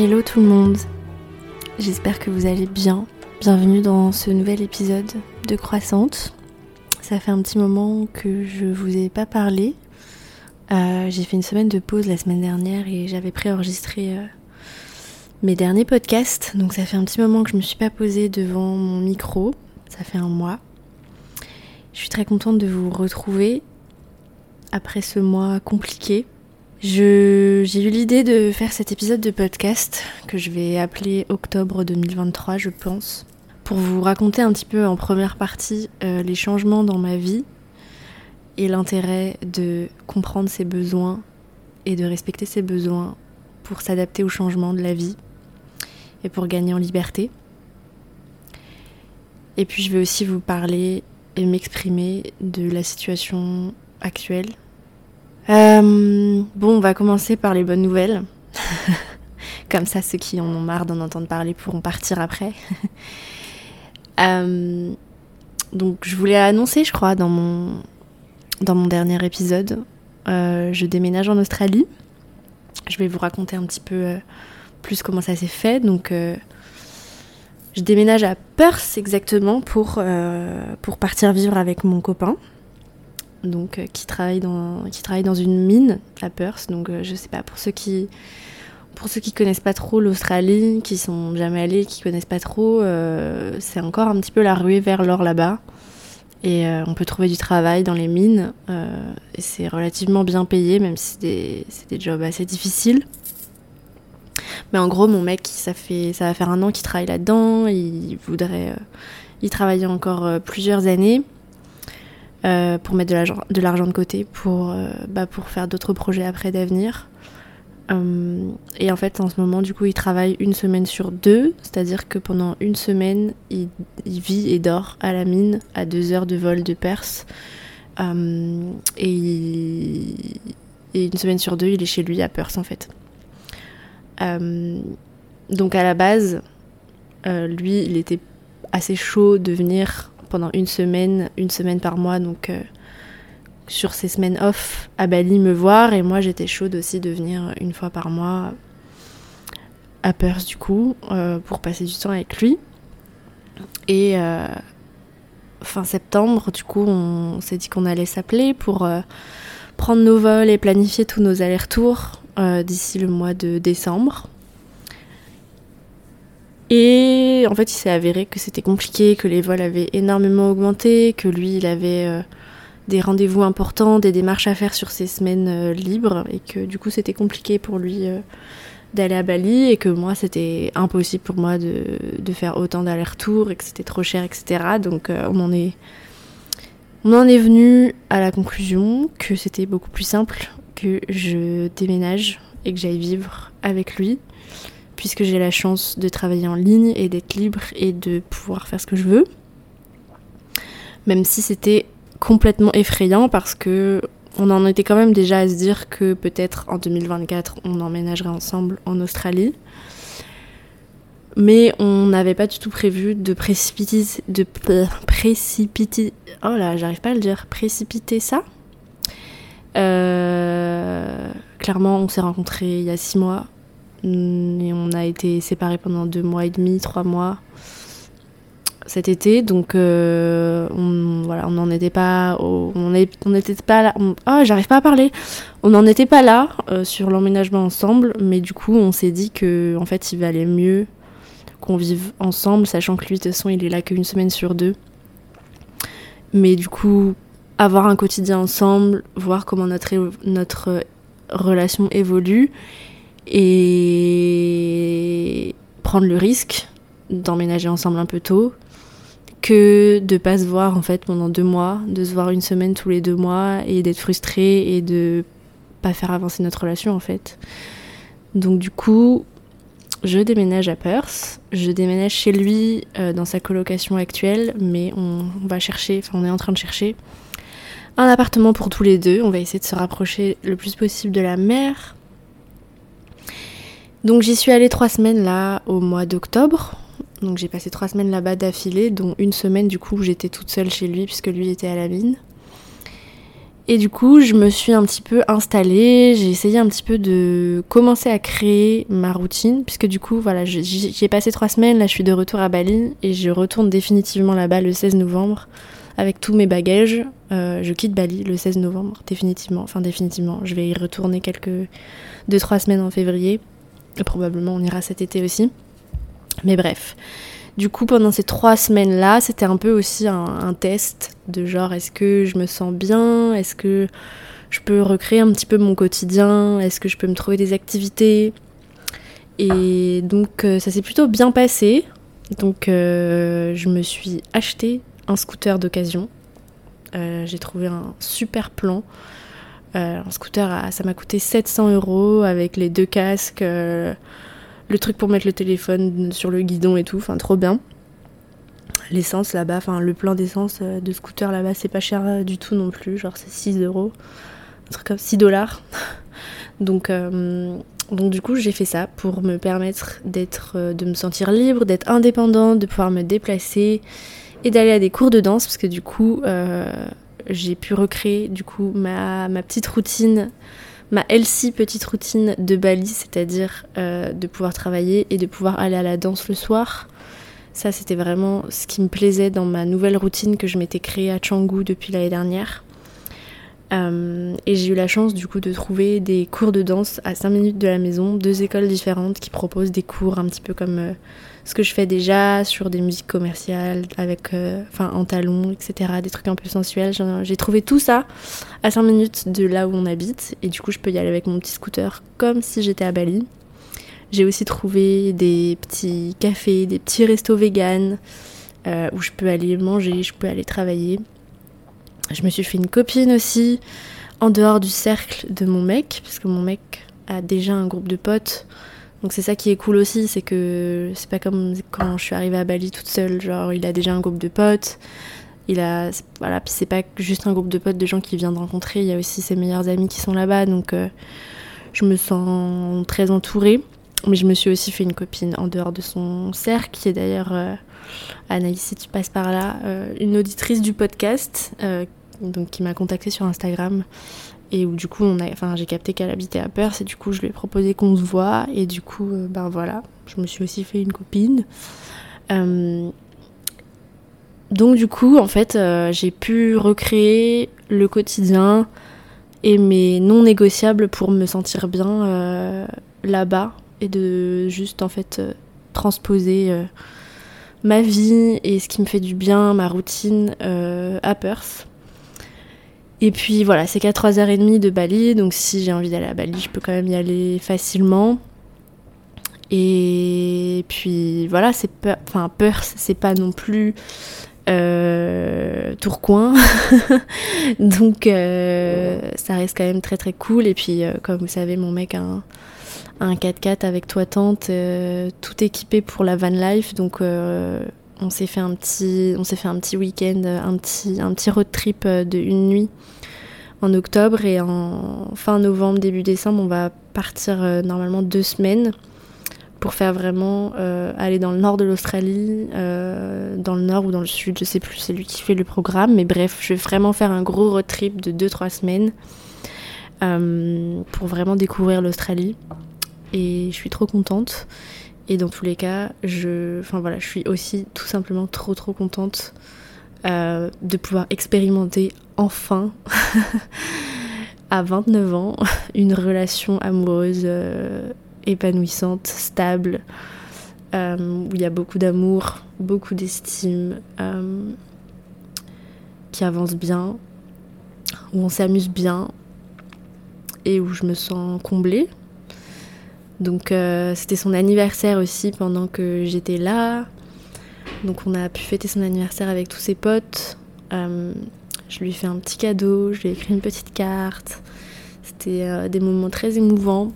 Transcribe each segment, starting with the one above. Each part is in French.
Hello tout le monde, j'espère que vous allez bien. Bienvenue dans ce nouvel épisode de Croissante. Ça fait un petit moment que je vous ai pas parlé. Euh, j'ai fait une semaine de pause la semaine dernière et j'avais préenregistré euh, mes derniers podcasts. Donc ça fait un petit moment que je me suis pas posée devant mon micro. Ça fait un mois. Je suis très contente de vous retrouver après ce mois compliqué j'ai eu l'idée de faire cet épisode de podcast que je vais appeler Octobre 2023, je pense, pour vous raconter un petit peu en première partie euh, les changements dans ma vie et l'intérêt de comprendre ses besoins et de respecter ses besoins pour s'adapter aux changements de la vie et pour gagner en liberté. Et puis je vais aussi vous parler et m'exprimer de la situation actuelle euh, bon, on va commencer par les bonnes nouvelles. Comme ça, ceux qui en ont marre d'en entendre parler pourront partir après. Euh, donc, je voulais annoncer, je crois, dans mon, dans mon dernier épisode, euh, je déménage en Australie. Je vais vous raconter un petit peu plus comment ça s'est fait. Donc, je déménage à Perth exactement pour, pour partir vivre avec mon copain donc euh, qui travaille dans qui travaille dans une mine à Perth. Donc euh, je sais pas pour ceux qui pour ceux qui connaissent pas trop l'Australie, qui sont jamais allés, qui connaissent pas trop, euh, c'est encore un petit peu la ruée vers l'or là-bas. Et on peut trouver du travail dans les mines. et c'est relativement bien payé, même si c'est des, des, jobs assez difficiles. Mais en gros, mon mec, ça, fait, ça va faire un an qu'il travaille là-dedans. Il voudrait y travailler encore plusieurs années. Euh, pour mettre de l'argent de côté pour, euh, bah, pour faire d'autres projets après d'avenir. Euh, et en fait, en ce moment, du coup, il travaille une semaine sur deux, c'est-à-dire que pendant une semaine, il, vit et dort à la mine à deux heures de vol de Perse. Et, et, une semaine sur deux, il est chez lui à Perse, en fait. donc à la base, lui, il était assez chaud de venir pendant une semaine, une semaine par mois, donc euh, sur ces semaines off à Bali me voir. Et moi, j'étais chaude aussi de venir une fois par mois à Perth, du coup, euh, pour passer du temps avec lui. Et euh, fin septembre, du coup, on s'est dit qu'on allait s'appeler pour prendre nos vols et planifier tous nos allers-retours d'ici le mois de décembre. Et en fait, il s'est avéré que c'était compliqué, que les vols avaient énormément augmenté, que lui, il avait euh, des rendez-vous importants, des démarches à faire sur ses semaines euh, libres, et que du coup, c'était compliqué pour lui euh, d'aller à Bali, et que moi, c'était impossible pour moi de, de faire autant d'allers-retours, et que c'était trop cher, etc. Donc, on en est. On en est venu à la conclusion que c'était beaucoup plus simple que je déménage et que j'aille vivre avec lui puisque j'ai la chance de travailler en ligne et d'être libre et de pouvoir faire ce que je veux. Même si c'était complètement effrayant parce que on en était quand même déjà à se dire que peut-être en 2024 on emménagerait ensemble en Australie. Mais on n'avait pas du tout prévu de précipiter, oh là, j'arrive pas à le dire, précipiter ça. Euh, clairement, on s'est rencontrés il y a six mois. Et on a été séparés pendant deux mois et demi, trois mois cet été. Donc euh, on voilà, on n'en était pas, on n'était pas là. oh, j'arrive pas à parler. On n'en était pas là euh, sur l'emménagement ensemble, mais du coup on s'est dit que en fait il valait mieux qu'on vive ensemble, sachant que lui de toute façon il est là qu'une semaine sur deux. Mais du coup avoir un quotidien ensemble, voir comment notre notre relation évolue et prendre le risque d'emménager ensemble un peu tôt que de pas se voir en fait pendant deux mois, de se voir une semaine tous les deux mois et d'être frustré et de pas faire avancer notre relation en fait. Donc du coup, je déménage à Perth, je déménage chez lui euh, dans sa colocation actuelle, mais on, on va chercher, enfin on est en train de chercher un appartement pour tous les deux. On va essayer de se rapprocher le plus possible de la mer donc j'y suis allée trois semaines là au mois d'octobre. Donc j'ai passé trois semaines là-bas d'affilée, dont une semaine du coup où j'étais toute seule chez lui puisque lui était à la mine. Et du coup, je me suis un petit peu installée, j'ai essayé un petit peu de commencer à créer ma routine, puisque du coup, voilà, j'y ai passé trois semaines, là je suis de retour à Bali, et je retourne définitivement là-bas le 16 novembre, avec tous mes bagages. Euh, je quitte Bali le 16 novembre, définitivement, enfin définitivement, je vais y retourner quelques... deux, trois semaines en février, probablement on ira cet été aussi. Mais bref, du coup, pendant ces trois semaines-là, c'était un peu aussi un, test de genre, est-ce que je me sens bien? Est-ce que je peux recréer un petit peu mon quotidien? Est-ce que je peux me trouver des activités? Et donc, euh, ça s'est plutôt bien passé. Donc, euh, je me suis acheté un scooter d'occasion. Euh, j'ai trouvé un super plan. Un scooter, ça m'a coûté 700 euros avec les deux casques le truc pour mettre le téléphone sur le guidon et tout, enfin trop bien. L'essence là-bas, enfin le plein d'essence euh, de scooter là-bas, c'est pas cher euh, du tout non plus, genre c'est 6 euros, un truc comme 6 dollars. donc, euh, donc du coup j'ai fait ça pour me permettre d'être, de me sentir libre, d'être indépendante, de pouvoir me déplacer et d'aller à des cours de danse parce que du coup j'ai pu recréer du coup ma, petite routine ma healthy petite routine de Bali, c'est-à-dire euh, de pouvoir travailler et de pouvoir aller à la danse le soir. Ça, c'était vraiment ce qui me plaisait dans ma nouvelle routine que je m'étais créée à Canggu depuis l'année dernière. Euh, et j'ai eu la chance du coup de trouver des cours de danse à 5 minutes de la maison, deux écoles différentes qui proposent des cours un petit peu comme euh, ce que je fais déjà sur des musiques commerciales, avec, euh, enfin en talons, etc. Des trucs un peu sensuels. J'ai trouvé tout ça à 5 minutes de là où on habite et du coup je peux y aller avec mon petit scooter comme si j'étais à Bali. J'ai aussi trouvé des petits cafés, des petits restos vegan euh, où je peux aller manger, je peux aller travailler. Je me suis fait une copine aussi en dehors du cercle de mon mec, parce que mon mec a déjà un groupe de potes donc c'est ça qui est cool aussi, c'est que c'est pas comme quand je suis arrivée à Bali toute seule, genre il a déjà un groupe de potes, il a voilà, puis c'est pas juste un groupe de potes de gens qu'il vient de rencontrer, il y a aussi ses meilleurs amis qui sont là-bas, donc euh, je me sens très entourée. Mais je me suis aussi fait une copine en dehors de son cercle, qui est d'ailleurs euh, Anaïs, si tu passes par là, euh, une auditrice du podcast, donc qui m'a contactée sur Instagram et où du coup on a, enfin j'ai capté qu'elle habitait à Perth et du coup je lui ai proposé qu'on se voit et du coup euh, ben voilà, je me suis aussi fait une copine. Euh, donc du coup en fait euh, j'ai pu recréer le quotidien et mes non négociables pour me sentir bien là-bas et de juste en fait transposer ma vie et ce qui me fait du bien, ma routine à Perth. Et puis voilà, c'est qu'à 3h30 de Bali, donc si j'ai envie d'aller à Bali, je peux quand même y aller facilement. Et puis voilà, c'est peur, enfin Perth, c'est pas non plus euh, Tourcoing, donc euh, ça reste quand même très très cool. Et puis euh, comme vous savez, mon mec a un, un 4x4 avec toit tente, euh, tout équipé pour la van life, donc on s'est fait un petit, week-end, un petit, un road trip de une nuit en octobre et en fin novembre, début décembre, on va partir euh, normalement deux semaines pour faire vraiment euh, aller dans le nord de l'Australie, euh, dans le nord ou dans le sud, je sais plus, c'est lui qui fait le programme, mais bref, je vais vraiment faire un gros road trip de 2-3 semaines pour vraiment découvrir l'Australie et je suis trop contente. Et dans tous les cas, je, enfin voilà, je suis aussi tout simplement trop trop contente euh, de pouvoir expérimenter enfin à 29 ans une relation amoureuse euh, épanouissante, stable, euh, où il y a beaucoup d'amour, beaucoup d'estime, qui avance bien, où on s'amuse bien et où je me sens comblée donc euh, c'était son anniversaire aussi pendant que j'étais là. Donc on a pu fêter son anniversaire avec tous ses potes. Euh, je lui ai fait un petit cadeau, je lui ai écrit une petite carte. C'était euh, des moments très émouvants.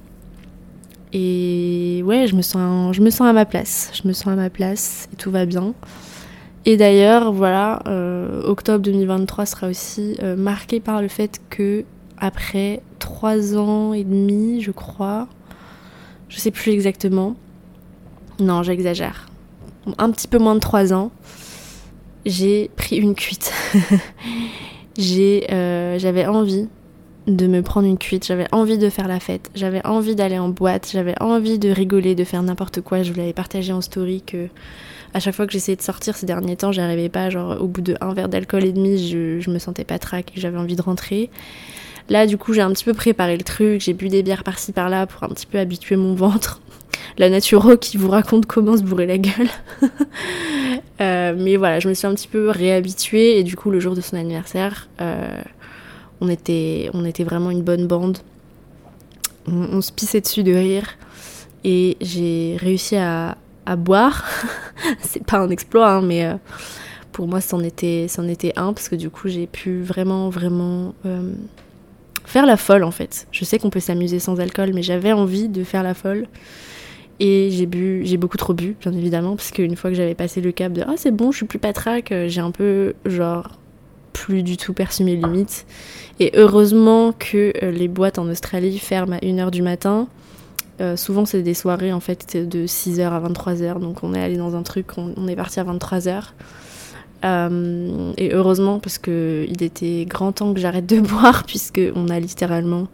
Et ouais, je me, sens, je me sens à ma place. Je me sens à ma place et tout va bien. Et d'ailleurs, voilà, octobre 2023 sera aussi marqué par le fait que après trois ans et demi, je crois, je sais plus exactement. Non, j'exagère. Un petit peu moins de 3 ans, j'ai pris une cuite. j'avais envie de me prendre une cuite, j'avais envie de faire la fête, j'avais envie d'aller en boîte, j'avais envie de rigoler, de faire n'importe quoi. Je vous l'avais partagé en story que à chaque fois que j'essayais de sortir ces derniers temps, j'arrivais pas. Genre, au bout de un verre d'alcool et demi, je, je me sentais pas traque et j'avais envie de rentrer. Là, du coup, j'ai un petit peu préparé le truc, j'ai bu des bières par-ci par-là pour un petit peu habituer mon ventre. La naturo qui vous raconte comment se bourrer la gueule. Euh, mais voilà, je me suis un petit peu réhabituée et du coup, le jour de son anniversaire, euh, on, était, on vraiment une bonne bande. On, se pissait dessus de rire et j'ai réussi à, boire. C'est pas un exploit, hein, mais euh, pour moi, c'en était, était un parce que du coup, j'ai pu vraiment, vraiment faire la folle en fait. Je sais qu'on peut s'amuser sans alcool, mais j'avais envie de faire la folle. Et j'ai bu, j'ai beaucoup trop bu, bien évidemment, parce qu'une fois que j'avais passé le cap de ah c'est bon, je suis plus patraque, euh, j'ai un peu genre plus du tout perçu mes limites. Et heureusement que euh, les boîtes en Australie ferment à 1h du matin. Euh, souvent c'est des soirées en fait de 6h à 23h, donc on est allé dans un truc, on est parti à 23h. Euh, et heureusement, parce qu'il était grand temps que j'arrête de boire, puisqu'on a littéralement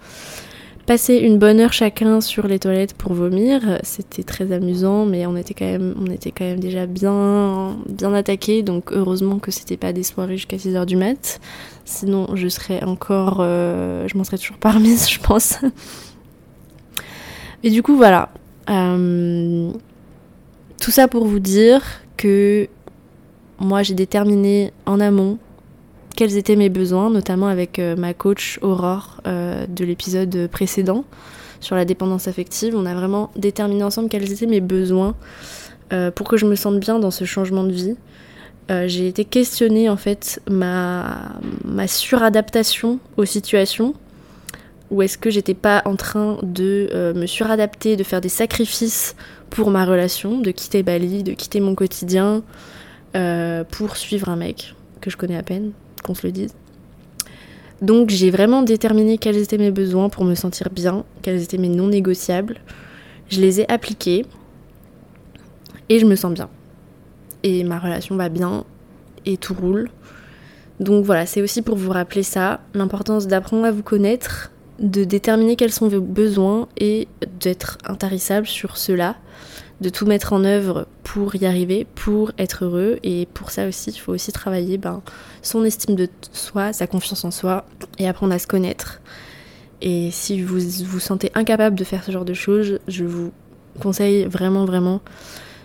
passé une bonne heure chacun sur les toilettes pour vomir. C'était très amusant, mais on était quand même, on était quand même déjà bien, bien attaqués. Donc heureusement que c'était pas des soirées jusqu'à 6h du mat. Sinon, je serais encore, euh, je m'en serais toujours pas remise, je pense. Et du coup, voilà. Euh, tout ça pour vous dire que moi j'ai déterminé en amont quels étaient mes besoins, notamment avec euh, ma coach Aurore euh, de l'épisode précédent sur la dépendance affective. On a vraiment déterminé ensemble quels étaient mes besoins euh, pour que je me sente bien dans ce changement de vie. j'ai été questionnée en fait ma, ma suradaptation aux situations ou est-ce que j'étais pas en train de me suradapter, de faire des sacrifices pour ma relation, de quitter Bali, de quitter mon quotidien, euh, pour suivre un mec que je connais à peine, qu'on se le dise. Donc j'ai vraiment déterminé quels étaient mes besoins pour me sentir bien, quels étaient mes non négociables. Je les ai appliqués et je me sens bien. Et ma relation va bien et tout roule. Donc voilà, c'est aussi pour vous rappeler ça, l'importance d'apprendre à vous connaître, de déterminer quels sont vos besoins et d'être intarissable sur cela de tout mettre en œuvre pour y arriver, pour être heureux. Et pour ça aussi, il faut aussi travailler ben, son estime de soi, sa confiance en soi et apprendre à se connaître. Et si vous vous sentez incapable de faire ce genre de choses, je vous conseille vraiment, vraiment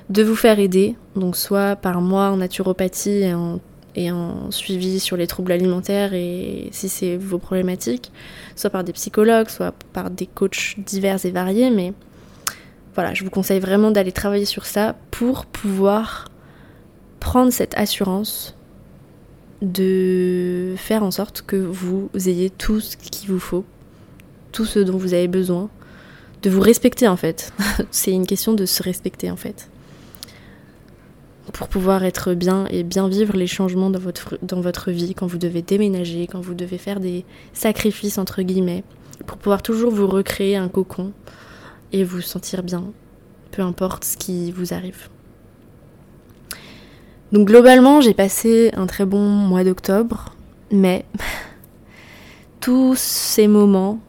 de vous faire aider. Donc soit par moi en naturopathie et en, et en suivi sur les troubles alimentaires et si c'est vos problématiques, soit par des psychologues, soit par des coachs divers et variés, mais voilà, je vous conseille vraiment d'aller travailler sur ça pour pouvoir prendre cette assurance de faire en sorte que vous ayez tout ce qu'il vous faut, tout ce dont vous avez besoin, de vous respecter en fait. C'est une question de se respecter en fait. Pour pouvoir être bien et bien vivre les changements dans votre, dans votre vie, quand vous devez déménager, quand vous devez faire des sacrifices entre guillemets, pour pouvoir toujours vous recréer un cocon et vous sentir bien, peu importe ce qui vous arrive. Donc globalement, j'ai passé un très bon mois d'octobre, mais tous ces moments,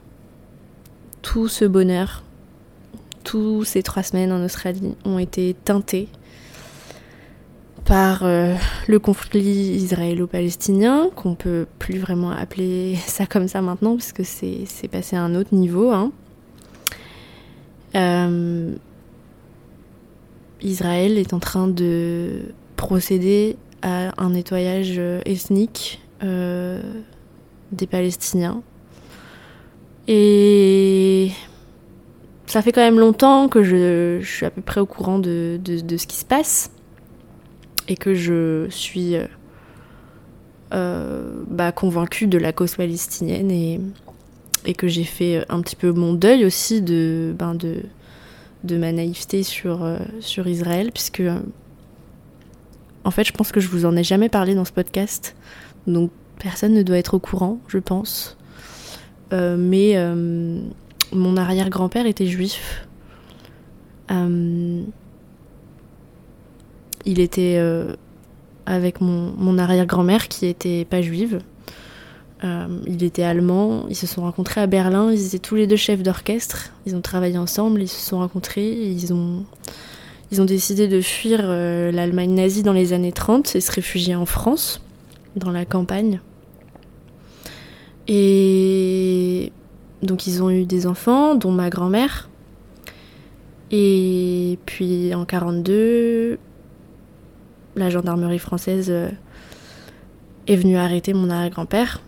tout ce bonheur, tous ces trois semaines en Australie ont été teintés par euh, le conflit israélo-palestinien, qu'on peut plus vraiment appeler ça comme ça maintenant, puisque c'est passé à un autre niveau. Hein. Euh, Israël est en train de procéder à un nettoyage ethnique euh, des Palestiniens. Et ça fait quand même longtemps que je, suis à peu près au courant de, ce qui se passe et que je suis euh, bah, convaincue de la cause palestinienne et, et que j'ai fait un petit peu mon deuil aussi de, ben de, ma naïveté sur, euh, sur Israël, puisque en fait je pense que je vous en ai jamais parlé dans ce podcast, donc personne ne doit être au courant, je pense. Euh, mais euh, mon arrière-grand-père était juif. il était avec mon, mon arrière-grand-mère qui était pas juive. Il était allemand, ils se sont rencontrés à Berlin, ils étaient tous les deux chefs d'orchestre, ils ont travaillé ensemble, ils se sont rencontrés, ils ont, ils ont décidé de fuir l'Allemagne nazie dans les années 30 et se réfugier en France, dans la campagne. Et donc ils ont eu des enfants, dont ma grand-mère. Et puis en 42, la gendarmerie française euh, est venue arrêter mon arrière-grand-père.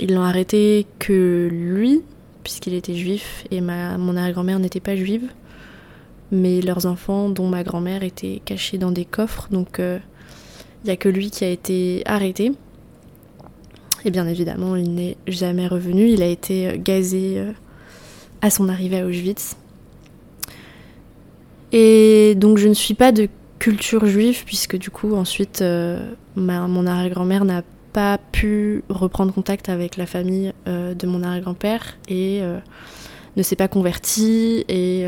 Ils l'ont arrêté que lui, puisqu'il était juif, et ma, mon arrière-grand-mère n'était pas juive. Mais leurs enfants, dont ma grand-mère, étaient cachés dans des coffres. Donc il euh, n'y a que lui qui a été arrêté. Et bien évidemment, il n'est jamais revenu. Il a été euh, gazé euh, à son arrivée à Auschwitz. Et donc je ne suis pas de culture juive puisque du coup ensuite euh, mon arrière-grand-mère n'a pas pu reprendre contact avec la famille de mon arrière-grand-père et ne s'est pas convertie et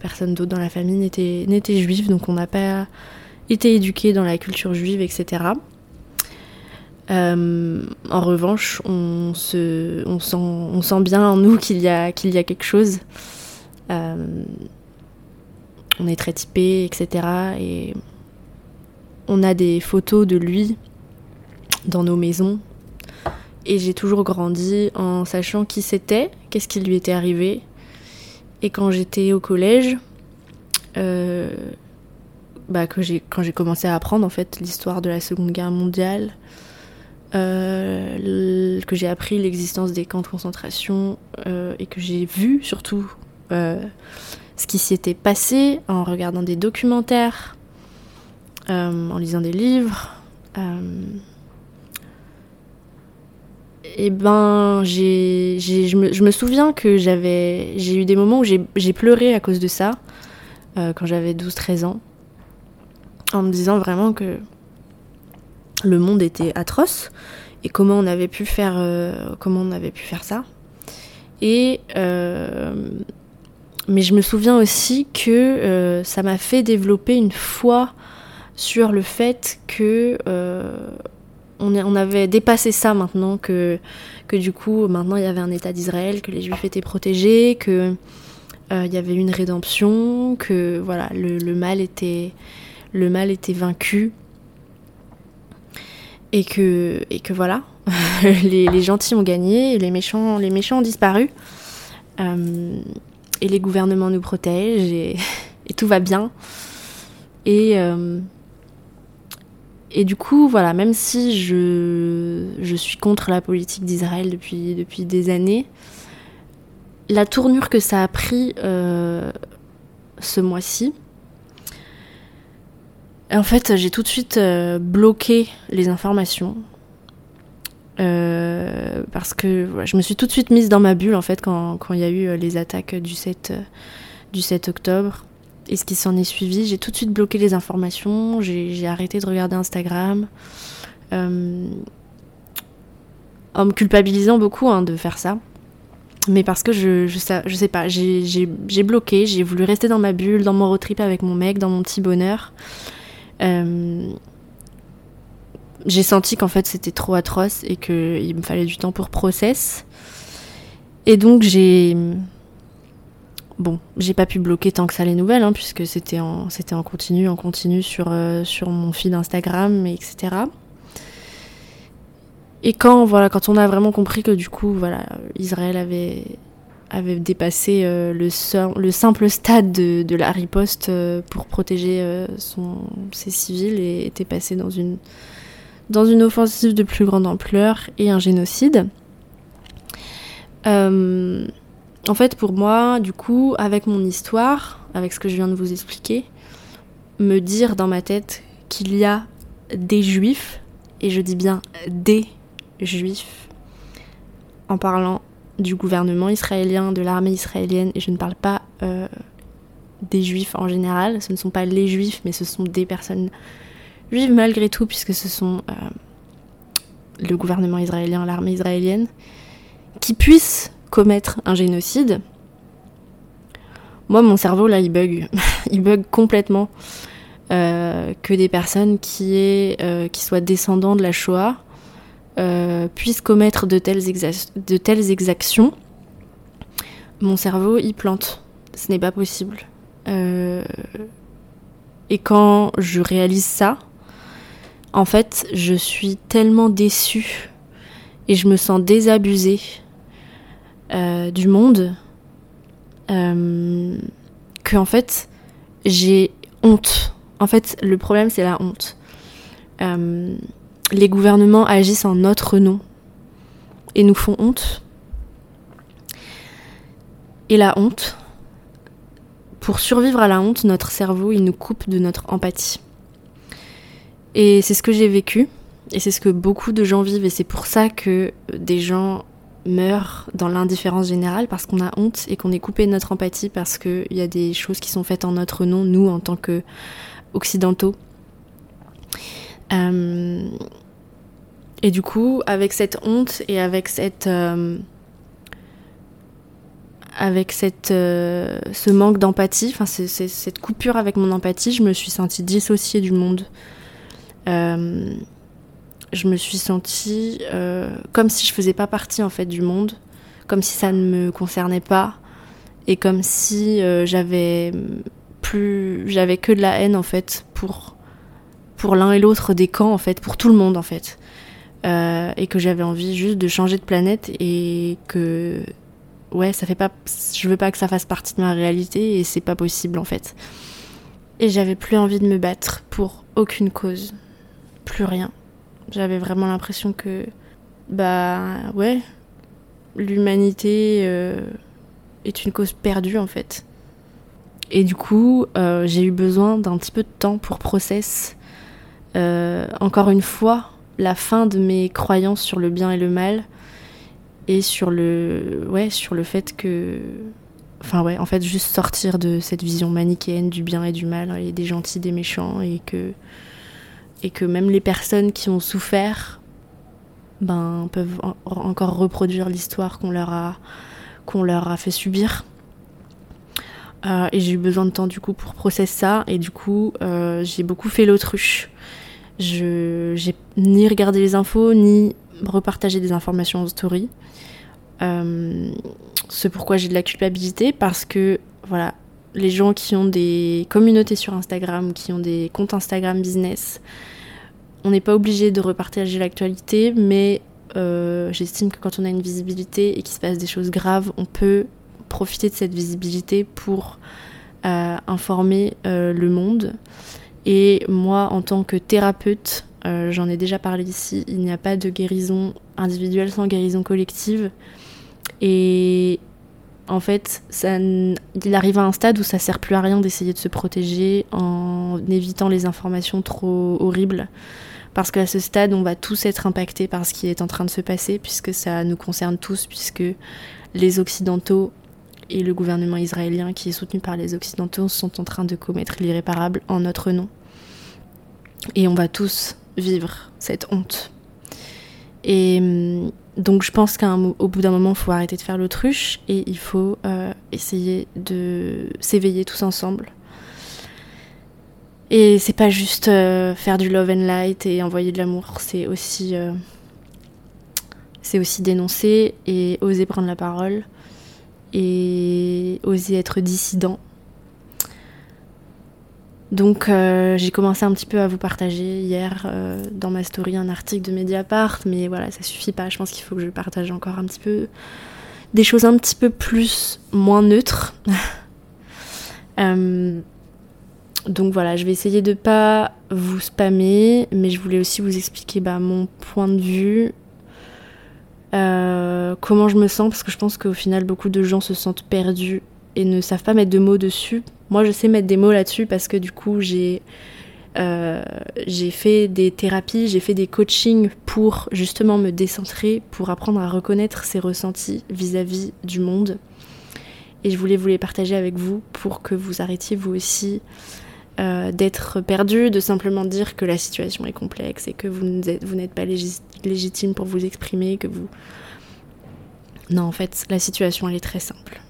personne d'autre dans la famille n'était juif donc on n'a pas été éduqué dans la culture juive etc. Euh, en revanche, on, se, on, sent, bien en nous qu'il y, a, qu'il y a quelque chose. Euh, on est très typé, etc. Et on a des photos de lui dans nos maisons. Et j'ai toujours grandi en sachant qui c'était, qu'est-ce qui lui était arrivé. Et quand j'étais au collège, euh, bah, que j'ai, quand j'ai commencé à apprendre en fait l'histoire de la Seconde Guerre mondiale, euh, que j'ai appris l'existence des camps de concentration euh, et que j'ai vu surtout ce qui s'y était passé en regardant des documentaires, en lisant des livres. Et ben, j'ai, je, me, je me souviens que j'avais, j'ai eu des moments où j'ai pleuré à cause de ça, quand j'avais 12-13 ans, en me disant vraiment que le monde était atroce et comment on avait pu faire, euh, comment on avait pu faire ça. Et euh, mais je me souviens aussi que euh, ça m'a fait développer une foi sur le fait que on, avait dépassé ça maintenant, que, du coup maintenant il y avait un État d'Israël, que les Juifs étaient protégés, que il y avait une rédemption, que voilà le, mal était vaincu et que, voilà, les, gentils ont gagné les méchants, les méchants ont disparu. Euh, et les gouvernements nous protègent et, tout va bien. Et, euh, et du coup, voilà, même si je, je suis contre la politique d'Israël depuis, depuis des années, la tournure que ça a pris euh, ce mois-ci, en fait, j'ai tout de suite euh, bloqué les informations. Euh, parce que je me suis tout de suite mise dans ma bulle en fait quand, il y a eu les attaques du 7, du 7 octobre et ce qui s'en est suivi. J'ai tout de suite bloqué les informations, j'ai arrêté de regarder Instagram. en me culpabilisant beaucoup hein, de faire ça. Mais parce que je, je sais pas, j'ai bloqué, j'ai voulu rester dans ma bulle, dans mon road trip avec mon mec, dans mon petit bonheur. Euh, j'ai senti qu'en fait c'était trop atroce et qu'il me fallait du temps pour process. Et donc j'ai. Bon, j'ai pas pu bloquer tant que ça les nouvelles, hein, puisque c'était en, continu, en continu sur, euh, sur mon feed Instagram, etc. Et quand, voilà, quand on a vraiment compris que du coup, voilà, Israël avait, avait dépassé euh, le, le, simple stade de, de la riposte euh, pour protéger euh, son, ses civils et était passé dans une, dans une offensive de plus grande ampleur et un génocide. En fait, pour moi, du coup, avec mon histoire, avec ce que je viens de vous expliquer, me dire dans ma tête qu'il y a des juifs, et je dis bien des juifs, en parlant du gouvernement israélien, de l'armée israélienne, et je ne parle pas euh, des juifs en général, ce ne sont pas les juifs, mais ce sont des personnes juives malgré tout, puisque ce sont euh, le gouvernement israélien, l'armée israélienne, qui puissent commettre un génocide. Moi, mon cerveau, là, il bug. il bug complètement. Euh, que des personnes qui, est, qui soient descendants de la Shoah puisse commettre de telles, de telles exactions, mon cerveau y plante. Ce n'est pas possible. Euh, et quand je réalise ça, en fait, je suis tellement déçue et je me sens désabusée euh, du monde euh, que en fait j'ai honte. En fait, le problème c'est la honte. Euh, les gouvernements agissent en notre nom et nous font honte. Et la honte, pour survivre à la honte, notre cerveau, il nous coupe de notre empathie. Et c'est ce que j'ai vécu, et c'est ce que beaucoup de gens vivent, et c'est pour ça que des gens meurent dans l'indifférence générale, parce qu'on a honte et qu'on est coupé de notre empathie, parce qu'il y a des choses qui sont faites en notre nom, nous, en tant qu'occidentaux. Euh, et du coup, avec cette honte et avec cette... Euh, avec cette, euh, ce manque d'empathie, enfin cette coupure avec mon empathie, je me suis sentie dissociée du monde. Euh, je me suis sentie euh, comme si je faisais pas partie en fait du monde, comme si ça ne me concernait pas, et comme si j'avais plus, j'avais que de la haine en fait pour pour l'un et l'autre des camps en fait, pour tout le monde en fait. et que j'avais envie juste de changer de planète et que ouais, ça fait pas. Je veux pas que ça fasse partie de ma réalité et c'est pas possible en fait. Et j'avais plus envie de me battre pour aucune cause. Plus rien. J'avais vraiment l'impression que. Bah ouais. L'humanité euh, est une cause perdue en fait. Et du coup, euh, j'ai eu besoin d'un petit peu de temps pour process. Euh, encore une fois, la fin de mes croyances sur le bien et le mal et sur le ouais sur le fait que enfin ouais en fait juste sortir de cette vision manichéenne du bien et du mal et des gentils des méchants et que et que même les personnes qui ont souffert ben peuvent encore reproduire l'histoire qu'on leur a leur a fait subir. Euh, et j'ai eu besoin de temps du coup pour processer ça. Et du coup euh, j'ai beaucoup fait l'autruche. Je j'ai ni regardé les infos ni repartager des informations en story. Euh, c'est pourquoi j'ai de la culpabilité parce que voilà, les gens qui ont des communautés sur Instagram, qui ont des comptes Instagram business, on n'est pas obligé de repartager l'actualité, mais euh, j'estime que quand on a une visibilité et qu'il se passe des choses graves, on peut profiter de cette visibilité pour euh, informer le monde. Et moi, en tant que thérapeute, euh, j'en ai déjà parlé ici, il n'y a pas de guérison individuelle sans guérison collective. Et en fait, ça, il arrive à un stade où ça sert plus à rien d'essayer de se protéger en évitant les informations trop horribles. Parce qu'à ce stade, on va tous être impactés par ce qui est en train de se passer, puisque ça nous concerne tous, puisque les Occidentaux et le gouvernement israélien, qui est soutenu par les Occidentaux, sont en train de commettre l'irréparable en notre nom. Et on va tous vivre cette honte. Et hum, donc je pense qu'au bout d'un moment, il faut arrêter de faire l'autruche et il faut euh, essayer de s'éveiller tous ensemble. Et c'est pas juste euh, faire du love and light et envoyer de l'amour, c'est aussi, euh, aussi dénoncer et oser prendre la parole et oser être dissident donc euh, j'ai commencé un petit peu à vous partager hier dans ma story un article de Mediapart, mais voilà, ça suffit pas. Je pense qu'il faut que je partage encore un petit peu des choses un petit peu plus moins neutres. donc voilà, je vais essayer de pas vous spammer, mais je voulais aussi vous expliquer bah, mon point de vue, comment je me sens, parce que je pense qu'au final beaucoup de gens se sentent perdus et ne savent pas mettre de mots dessus. Moi, je sais mettre des mots là-dessus parce que du coup, j'ai euh, j'ai fait des thérapies, j'ai fait des coachings pour justement me décentrer, pour apprendre à reconnaître ses ressentis vis-à-vis du monde. Et je voulais vous les partager avec vous pour que vous arrêtiez vous aussi euh, d'être perdu, de simplement dire que la situation est complexe et que vous n'êtes pas légitime pour vous exprimer, que vous... Non, en fait, la situation, elle est très simple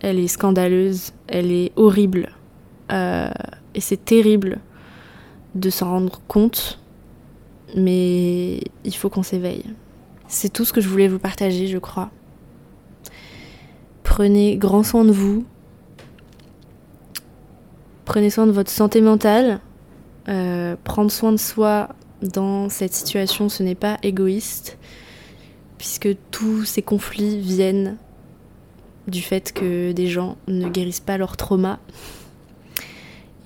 elle est scandaleuse, elle est horrible. Euh, et c'est terrible de s'en rendre compte. mais il faut qu'on s'éveille. C'est tout ce que je voulais vous partager, je crois. Prenez grand soin de vous. Prenez soin de votre santé mentale. Euh, prendre soin de soi dans cette situation, ce n'est pas égoïste, puisque tous ces conflits viennent du fait que des gens ne guérissent pas leur trauma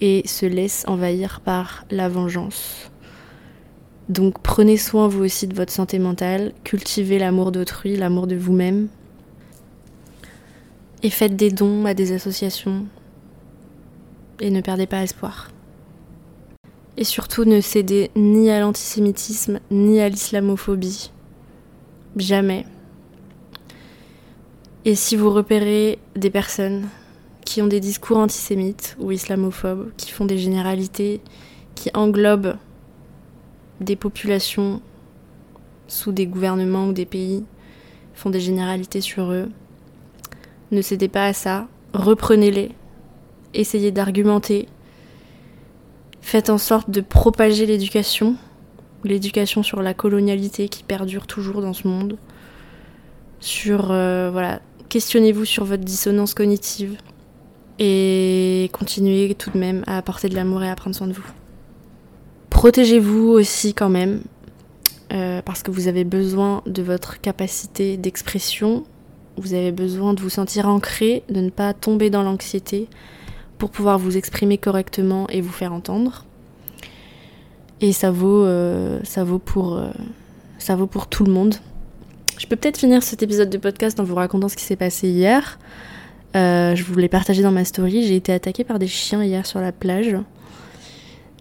et se laissent envahir par la vengeance. Donc prenez soin vous aussi de votre santé mentale, cultivez l'amour d'autrui, l'amour de vous-même, et faites des dons à des associations, et ne perdez pas espoir. Et surtout ne cédez ni à l'antisémitisme ni à l'islamophobie. Jamais. Et si vous repérez des personnes qui ont des discours antisémites ou islamophobes, qui font des généralités, qui englobent des populations sous des gouvernements ou des pays, font des généralités sur eux, ne cédez pas à ça, reprenez-les, essayez d'argumenter, faites en sorte de propager l'éducation, l'éducation sur la colonialité qui perdure toujours dans ce monde, sur euh, voilà, questionnez-vous sur votre dissonance cognitive et continuez tout de même à apporter de l'amour et à prendre soin de vous. Protégez-vous aussi quand même euh, parce que vous avez besoin de votre capacité d'expression, vous avez besoin de vous sentir ancré, de ne pas tomber dans l'anxiété, pour pouvoir vous exprimer correctement et vous faire entendre. Et ça vaut, euh, ça vaut, pour, euh, ça vaut pour tout le monde. Je peux peut-être finir cet épisode de podcast en vous racontant ce qui s'est passé hier. Euh, je voulais partager dans ma story. J'ai été attaquée par des chiens hier sur la plage.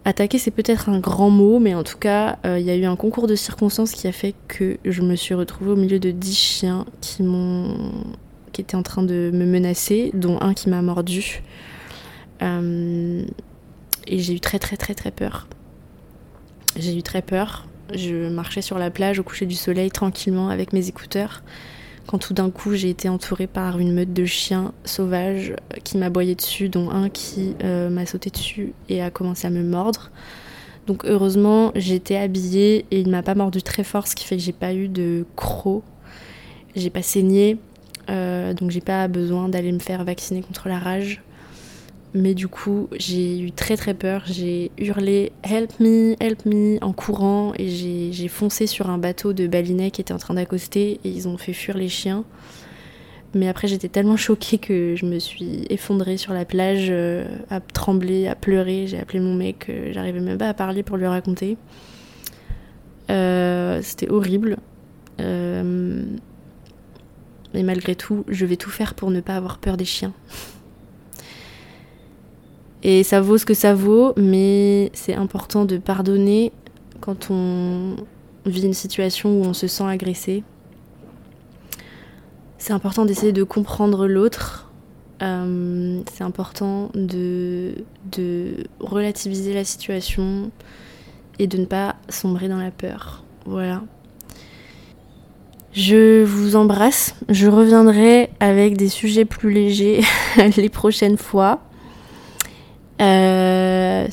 Attaquer, c'est peut-être un grand mot, mais en tout cas, il y a eu un concours de circonstances qui a fait que je me suis retrouvée au milieu de 10 chiens qui m'ont qui étaient en train de me menacer, dont un qui m'a mordu. Euh, et j'ai eu très très très très peur. J'ai eu très peur. Je marchais sur la plage au coucher du soleil tranquillement avec mes écouteurs quand tout d'un coup j'ai été entourée par une meute de chiens sauvages qui m'aboyaient dessus, dont un qui euh, m'a sauté dessus et a commencé à me mordre. Donc heureusement j'étais habillée et il m'a pas mordu très fort, ce qui fait que j'ai pas eu de crocs, j'ai pas saigné, euh, donc j'ai pas besoin d'aller me faire vacciner contre la rage. Mais du coup, j'ai eu très très peur. J'ai hurlé Help me, help me en courant et j'ai foncé sur un bateau de balinais qui était en train d'accoster et ils ont fait fuir les chiens. Mais après, j'étais tellement choquée que je me suis effondrée sur la plage, euh, à trembler, à pleurer. J'ai appelé mon mec, euh, j'arrivais même pas à parler pour lui raconter. Euh, c'était horrible. mais malgré tout, je vais tout faire pour ne pas avoir peur des chiens. Et ça vaut ce que ça vaut, mais c'est important de pardonner quand on vit une situation où on se sent agressé. C'est important d'essayer de comprendre l'autre. Euh, c'est important de, de relativiser la situation et de ne pas sombrer dans la peur. Voilà. Je vous embrasse. Je reviendrai avec des sujets plus légers les prochaines fois.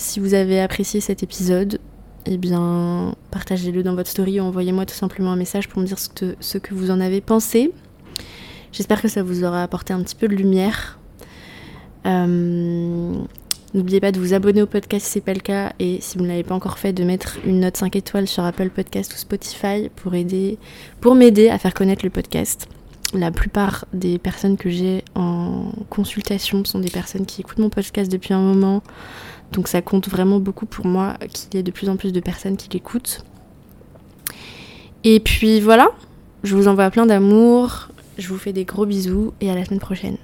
Si vous avez apprécié cet épisode, eh bien, partagez-le dans votre story ou envoyez-moi tout simplement un message pour me dire ce que, vous en avez pensé. J'espère que ça vous aura apporté un petit peu de lumière. Euh, n'oubliez pas de vous abonner au podcast si ce n'est pas le cas et si vous ne l'avez pas encore fait, de mettre une note 5 étoiles sur Apple Podcast ou Spotify pour pour m'aider à faire connaître le podcast la plupart des personnes que j'ai en consultation sont des personnes qui écoutent mon podcast depuis un moment. Donc ça compte vraiment beaucoup pour moi qu'il y ait de plus en plus de personnes qui l'écoutent. Et puis voilà, je vous envoie plein d'amour, je vous fais des gros bisous et à la semaine prochaine.